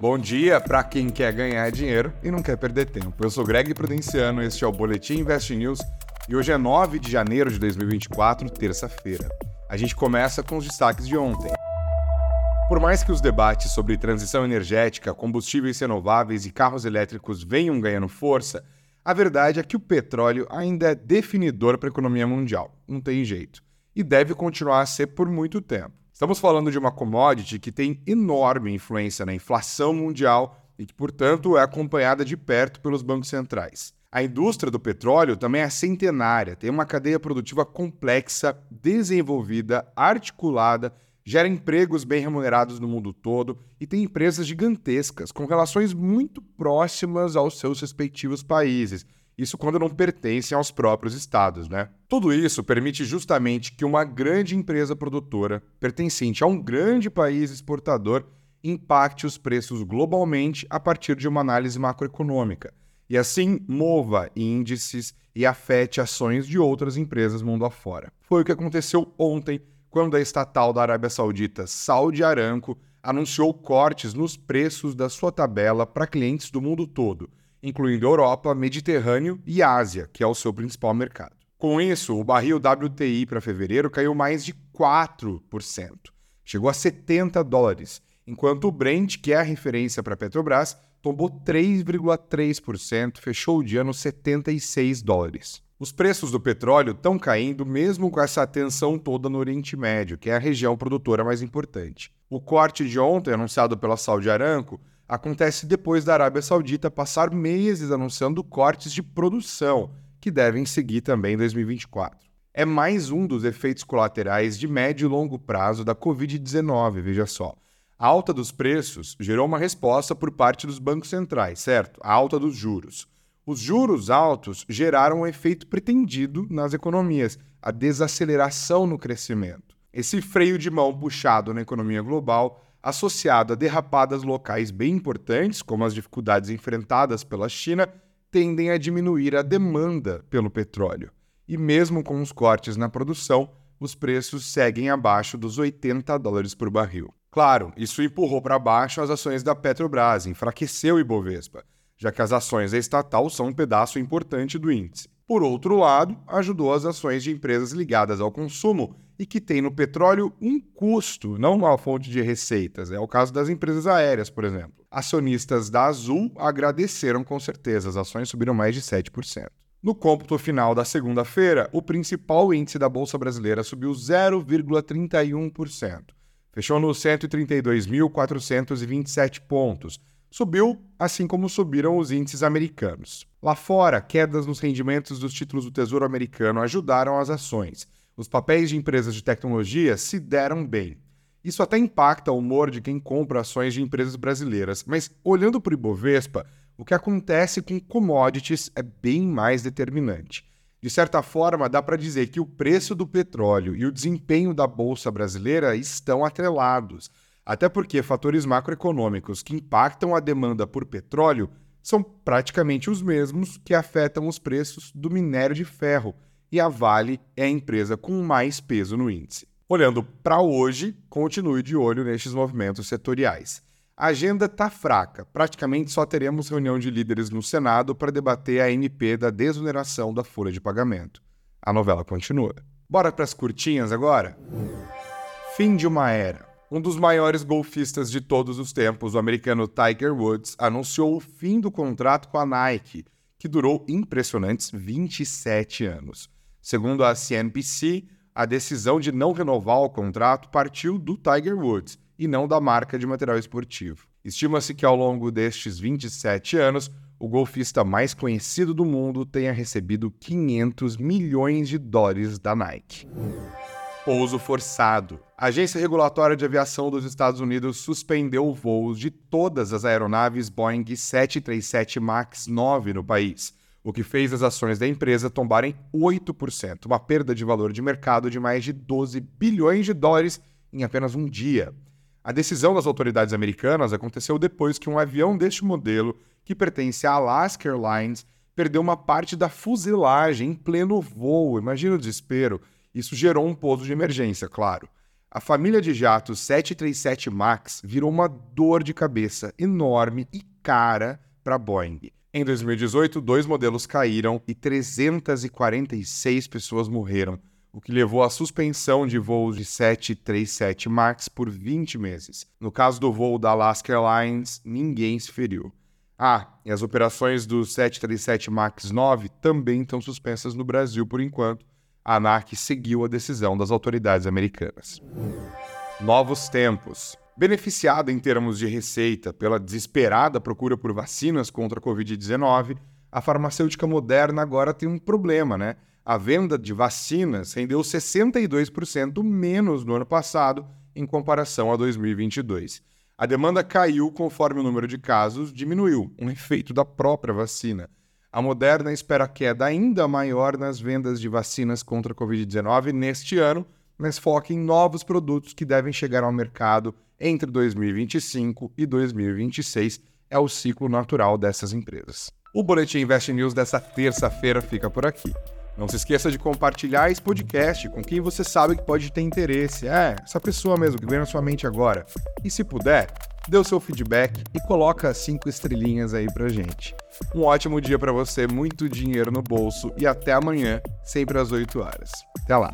Bom dia para quem quer ganhar dinheiro e não quer perder tempo. Eu sou Greg Prudenciano, este é o Boletim Invest News e hoje é 9 de janeiro de 2024, terça-feira. A gente começa com os destaques de ontem. Por mais que os debates sobre transição energética, combustíveis renováveis e carros elétricos venham ganhando força, a verdade é que o petróleo ainda é definidor para a economia mundial. Não tem jeito. E deve continuar a ser por muito tempo. Estamos falando de uma commodity que tem enorme influência na inflação mundial e que, portanto, é acompanhada de perto pelos bancos centrais. A indústria do petróleo também é centenária, tem uma cadeia produtiva complexa, desenvolvida, articulada gera empregos bem remunerados no mundo todo e tem empresas gigantescas, com relações muito próximas aos seus respectivos países. Isso quando não pertencem aos próprios estados, né? Tudo isso permite justamente que uma grande empresa produtora, pertencente a um grande país exportador, impacte os preços globalmente a partir de uma análise macroeconômica e assim mova índices e afete ações de outras empresas mundo afora. Foi o que aconteceu ontem quando a estatal da Arábia Saudita, Saudi Aramco, anunciou cortes nos preços da sua tabela para clientes do mundo todo, incluindo Europa, Mediterrâneo e Ásia, que é o seu principal mercado. Com isso, o barril WTI para fevereiro caiu mais de 4%, chegou a 70 dólares, enquanto o Brent, que é a referência para a Petrobras, tombou 3,3%, fechou o dia nos 76 dólares. Os preços do petróleo estão caindo mesmo com essa tensão toda no Oriente Médio, que é a região produtora mais importante. O corte de ontem, anunciado pela Saudi Aramco, acontece depois da Arábia Saudita passar meses anunciando cortes de produção, que devem seguir também em 2024. É mais um dos efeitos colaterais de médio e longo prazo da Covid-19, veja só. A alta dos preços gerou uma resposta por parte dos bancos centrais, certo? A alta dos juros. Os juros altos geraram um efeito pretendido nas economias, a desaceleração no crescimento. Esse freio de mão puxado na economia global, associado a derrapadas locais bem importantes, como as dificuldades enfrentadas pela China, tendem a diminuir a demanda pelo petróleo. E mesmo com os cortes na produção, os preços seguem abaixo dos 80 dólares por barril. Claro, isso empurrou para baixo as ações da Petrobras, enfraqueceu o Ibovespa já que as ações da estatal são um pedaço importante do índice. Por outro lado, ajudou as ações de empresas ligadas ao consumo e que têm no petróleo um custo, não uma fonte de receitas. É o caso das empresas aéreas, por exemplo. Acionistas da Azul agradeceram com certeza, as ações subiram mais de 7%. No cômputo final da segunda-feira, o principal índice da Bolsa Brasileira subiu 0,31%. Fechou nos 132.427 pontos, subiu, assim como subiram os índices americanos. Lá fora, quedas nos rendimentos dos títulos do Tesouro Americano ajudaram as ações. Os papéis de empresas de tecnologia se deram bem. Isso até impacta o humor de quem compra ações de empresas brasileiras, mas olhando para o Ibovespa, o que acontece com commodities é bem mais determinante. De certa forma, dá para dizer que o preço do petróleo e o desempenho da bolsa brasileira estão atrelados. Até porque fatores macroeconômicos que impactam a demanda por petróleo são praticamente os mesmos que afetam os preços do minério de ferro, e a Vale é a empresa com mais peso no índice. Olhando para hoje, continue de olho nestes movimentos setoriais. A agenda está fraca, praticamente só teremos reunião de líderes no Senado para debater a MP da desoneração da folha de pagamento. A novela continua. Bora para as curtinhas agora? Fim de uma era. Um dos maiores golfistas de todos os tempos, o americano Tiger Woods, anunciou o fim do contrato com a Nike, que durou impressionantes 27 anos. Segundo a CNBC, a decisão de não renovar o contrato partiu do Tiger Woods e não da marca de material esportivo. Estima-se que ao longo destes 27 anos, o golfista mais conhecido do mundo tenha recebido 500 milhões de dólares da Nike. Pouso forçado. A Agência Regulatória de Aviação dos Estados Unidos suspendeu voos de todas as aeronaves Boeing 737 MAX 9 no país, o que fez as ações da empresa tombarem 8%, uma perda de valor de mercado de mais de 12 bilhões de dólares em apenas um dia. A decisão das autoridades americanas aconteceu depois que um avião deste modelo, que pertence à Alaska Airlines, perdeu uma parte da fuselagem em pleno voo. Imagina o desespero isso gerou um pouso de emergência, claro. a família de jatos 737 MAX virou uma dor de cabeça enorme e cara para a Boeing. Em 2018, dois modelos caíram e 346 pessoas morreram, o que levou à suspensão de voos de 737 MAX por 20 meses. No caso do voo da Alaska Airlines, ninguém se feriu. Ah, e as operações do 737 MAX 9 também estão suspensas no Brasil por enquanto, a ANAC seguiu a decisão das autoridades americanas. Novos tempos. Beneficiada em termos de receita pela desesperada procura por vacinas contra a Covid-19, a farmacêutica Moderna agora tem um problema, né? A venda de vacinas rendeu 62% menos no ano passado em comparação a 2022. A demanda caiu conforme o número de casos diminuiu, um efeito da própria vacina. A Moderna espera queda ainda maior nas vendas de vacinas contra a Covid-19 neste ano, mas foca em novos produtos que devem chegar ao mercado entre 2025 e 2026. É o ciclo natural dessas empresas. O Boletim Invest News dessa terça-feira fica por aqui. Não se esqueça de compartilhar esse podcast com quem você sabe que pode ter interesse. É, essa pessoa mesmo que vem na sua mente agora. E se puder, dê o seu feedback e coloca cinco estrelinhas aí pra gente. Um ótimo dia para você, muito dinheiro no bolso e até amanhã, sempre às 8 horas. Até lá.